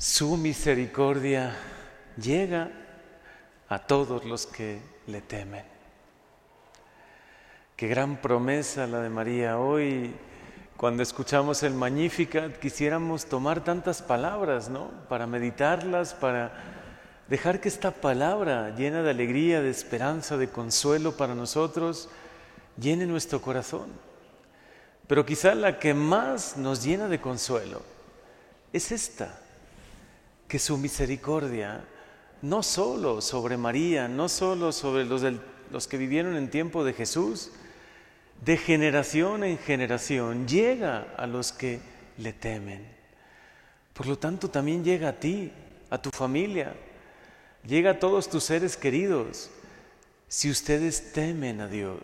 Su misericordia llega a todos los que le temen. Qué gran promesa la de María. Hoy, cuando escuchamos el Magnificat, quisiéramos tomar tantas palabras, ¿no? Para meditarlas, para dejar que esta palabra llena de alegría, de esperanza, de consuelo para nosotros, llene nuestro corazón. Pero quizá la que más nos llena de consuelo es esta, que su misericordia, no solo sobre María, no solo sobre los, los que vivieron en tiempo de Jesús, de generación en generación, llega a los que le temen. Por lo tanto, también llega a ti, a tu familia, llega a todos tus seres queridos, si ustedes temen a Dios.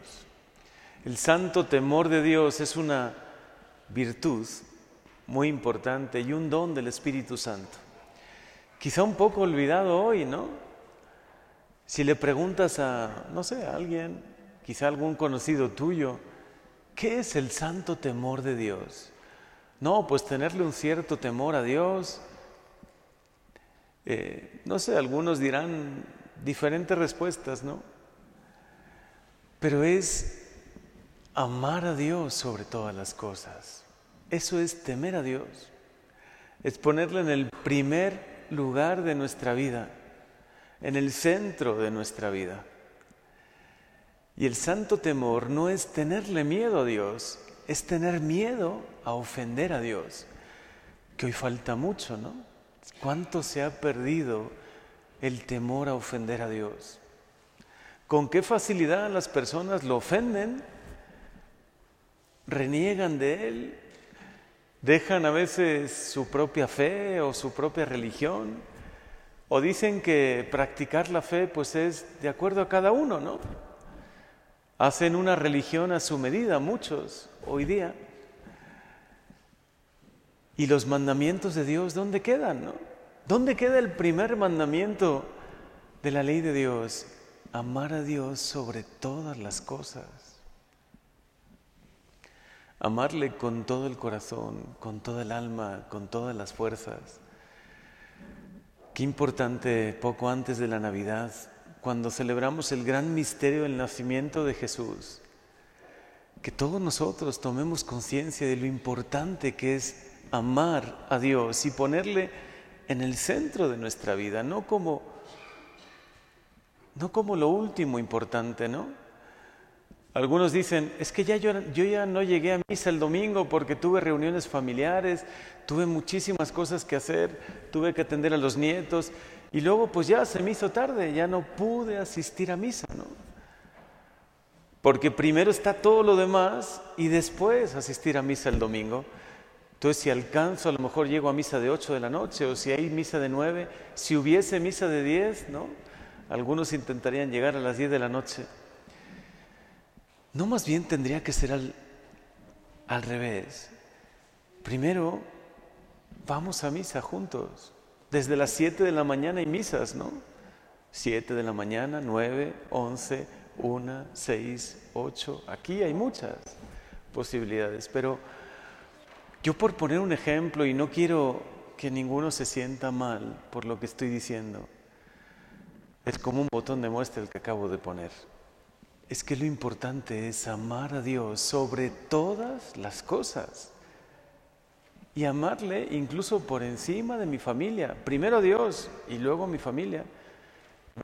El santo temor de Dios es una virtud muy importante y un don del Espíritu Santo. Quizá un poco olvidado hoy, ¿no? Si le preguntas a, no sé, a alguien, quizá algún conocido tuyo, ¿qué es el santo temor de Dios? No, pues tenerle un cierto temor a Dios. Eh, no sé, algunos dirán diferentes respuestas, ¿no? Pero es amar a Dios sobre todas las cosas. Eso es temer a Dios. Es ponerle en el primer lugar de nuestra vida, en el centro de nuestra vida. Y el santo temor no es tenerle miedo a Dios, es tener miedo a ofender a Dios, que hoy falta mucho, ¿no? ¿Cuánto se ha perdido el temor a ofender a Dios? ¿Con qué facilidad las personas lo ofenden reniegan de Él, dejan a veces su propia fe o su propia religión, o dicen que practicar la fe pues es de acuerdo a cada uno, ¿no? Hacen una religión a su medida, muchos hoy día. ¿Y los mandamientos de Dios dónde quedan, no? ¿Dónde queda el primer mandamiento de la ley de Dios? Amar a Dios sobre todas las cosas amarle con todo el corazón, con toda el alma, con todas las fuerzas. Qué importante poco antes de la Navidad, cuando celebramos el gran misterio del nacimiento de Jesús, que todos nosotros tomemos conciencia de lo importante que es amar a Dios y ponerle en el centro de nuestra vida, no como no como lo último importante, ¿no? Algunos dicen, es que ya yo, ya no llegué a misa el domingo porque tuve reuniones familiares, tuve muchísimas cosas que hacer, tuve que atender a los nietos y luego pues ya se me hizo tarde, ya no pude asistir a misa, ¿no? Porque primero está todo lo demás y después asistir a misa el domingo. Entonces si alcanzo, a lo mejor llego a misa de 8 de la noche o si hay misa de 9, si hubiese misa de 10, ¿no? Algunos intentarían llegar a las 10 de la noche. No más bien tendría que ser al, al revés. Primero, vamos a misa juntos. Desde las 7 de la mañana hay misas, ¿no? 7 de la mañana, 9, 11, 1, 6, 8. Aquí hay muchas posibilidades. Pero yo por poner un ejemplo, y no quiero que ninguno se sienta mal por lo que estoy diciendo, es como un botón de muestra el que acabo de poner es que lo importante es amar a Dios sobre todas las cosas y amarle incluso por encima de mi familia. Primero Dios y luego mi familia.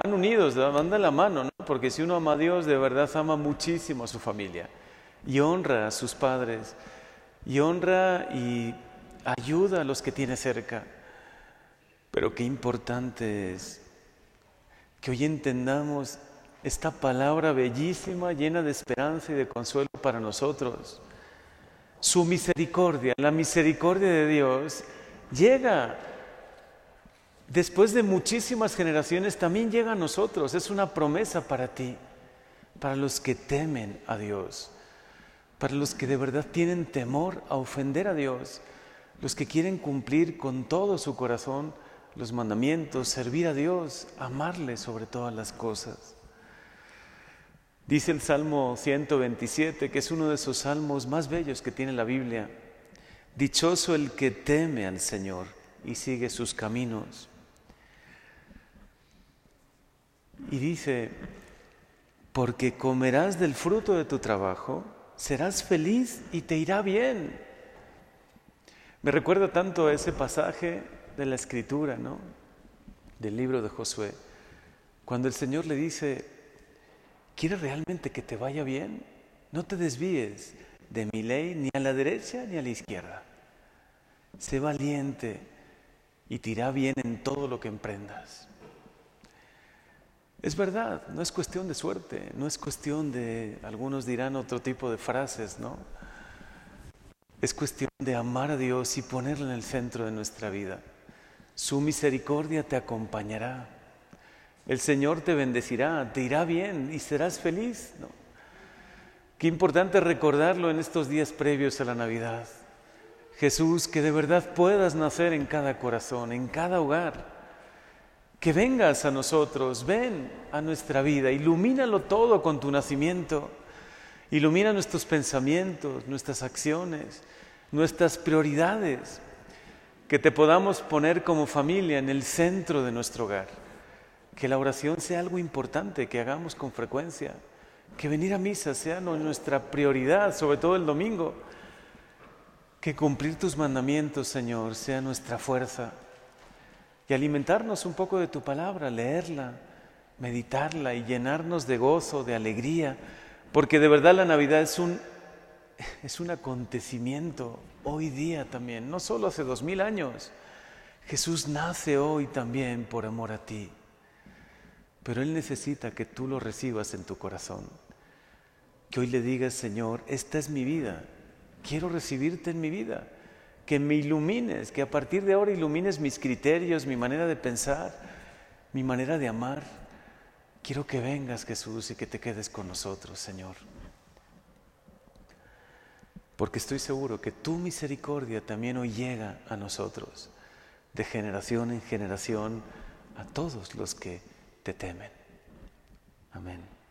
Van unidos, van de la mano, ¿no? Porque si uno ama a Dios, de verdad ama muchísimo a su familia y honra a sus padres y honra y ayuda a los que tiene cerca. Pero qué importante es que hoy entendamos esta palabra bellísima, llena de esperanza y de consuelo para nosotros. Su misericordia, la misericordia de Dios, llega después de muchísimas generaciones, también llega a nosotros. Es una promesa para ti, para los que temen a Dios, para los que de verdad tienen temor a ofender a Dios, los que quieren cumplir con todo su corazón los mandamientos, servir a Dios, amarle sobre todas las cosas. Dice el Salmo 127, que es uno de esos salmos más bellos que tiene la Biblia. Dichoso el que teme al Señor y sigue sus caminos. Y dice, porque comerás del fruto de tu trabajo, serás feliz y te irá bien. Me recuerda tanto ese pasaje de la escritura, ¿no? Del libro de Josué, cuando el Señor le dice, ¿quieres realmente que te vaya bien? No te desvíes de mi ley ni a la derecha ni a la izquierda. Sé valiente y te irá bien en todo lo que emprendas. Es verdad, no es cuestión de suerte, no es cuestión de, algunos dirán otro tipo de frases, ¿no? Es cuestión de amar a Dios y ponerlo en el centro de nuestra vida. Su misericordia te acompañará. El Señor te bendecirá, te irá bien y serás feliz. ¿no? Qué importante recordarlo en estos días previos a la Navidad. Jesús, que de verdad puedas nacer en cada corazón, en cada hogar que vengas a nosotros, ven a nuestra vida, ilumínalo todo con tu nacimiento, ilumina nuestros pensamientos, nuestras acciones, nuestras prioridades, que te podamos poner como familia en el centro de nuestro hogar, que la oración sea algo importante, que hagamos con frecuencia, que venir a misa sea nuestra prioridad, sobre todo el domingo, que cumplir tus mandamientos, Señor, sea nuestra fuerza y alimentarnos un poco de tu palabra, leerla, meditarla y llenarnos de gozo, de alegría, porque de verdad la Navidad es un, es un acontecimiento hoy día también, no solo hace dos mil años. Jesús nace hoy también por amor a ti, pero Él necesita que tú lo recibas en tu corazón, que hoy le digas, Señor, esta es mi vida, quiero recibirte en mi vida que me ilumines, que a partir de ahora ilumines mis criterios, mi manera de pensar, mi manera de amar. Quiero que vengas, Jesús, y que te quedes con nosotros, Señor. Porque estoy seguro que tu misericordia también hoy llega a nosotros, de generación en generación, a todos los que te temen. Amén.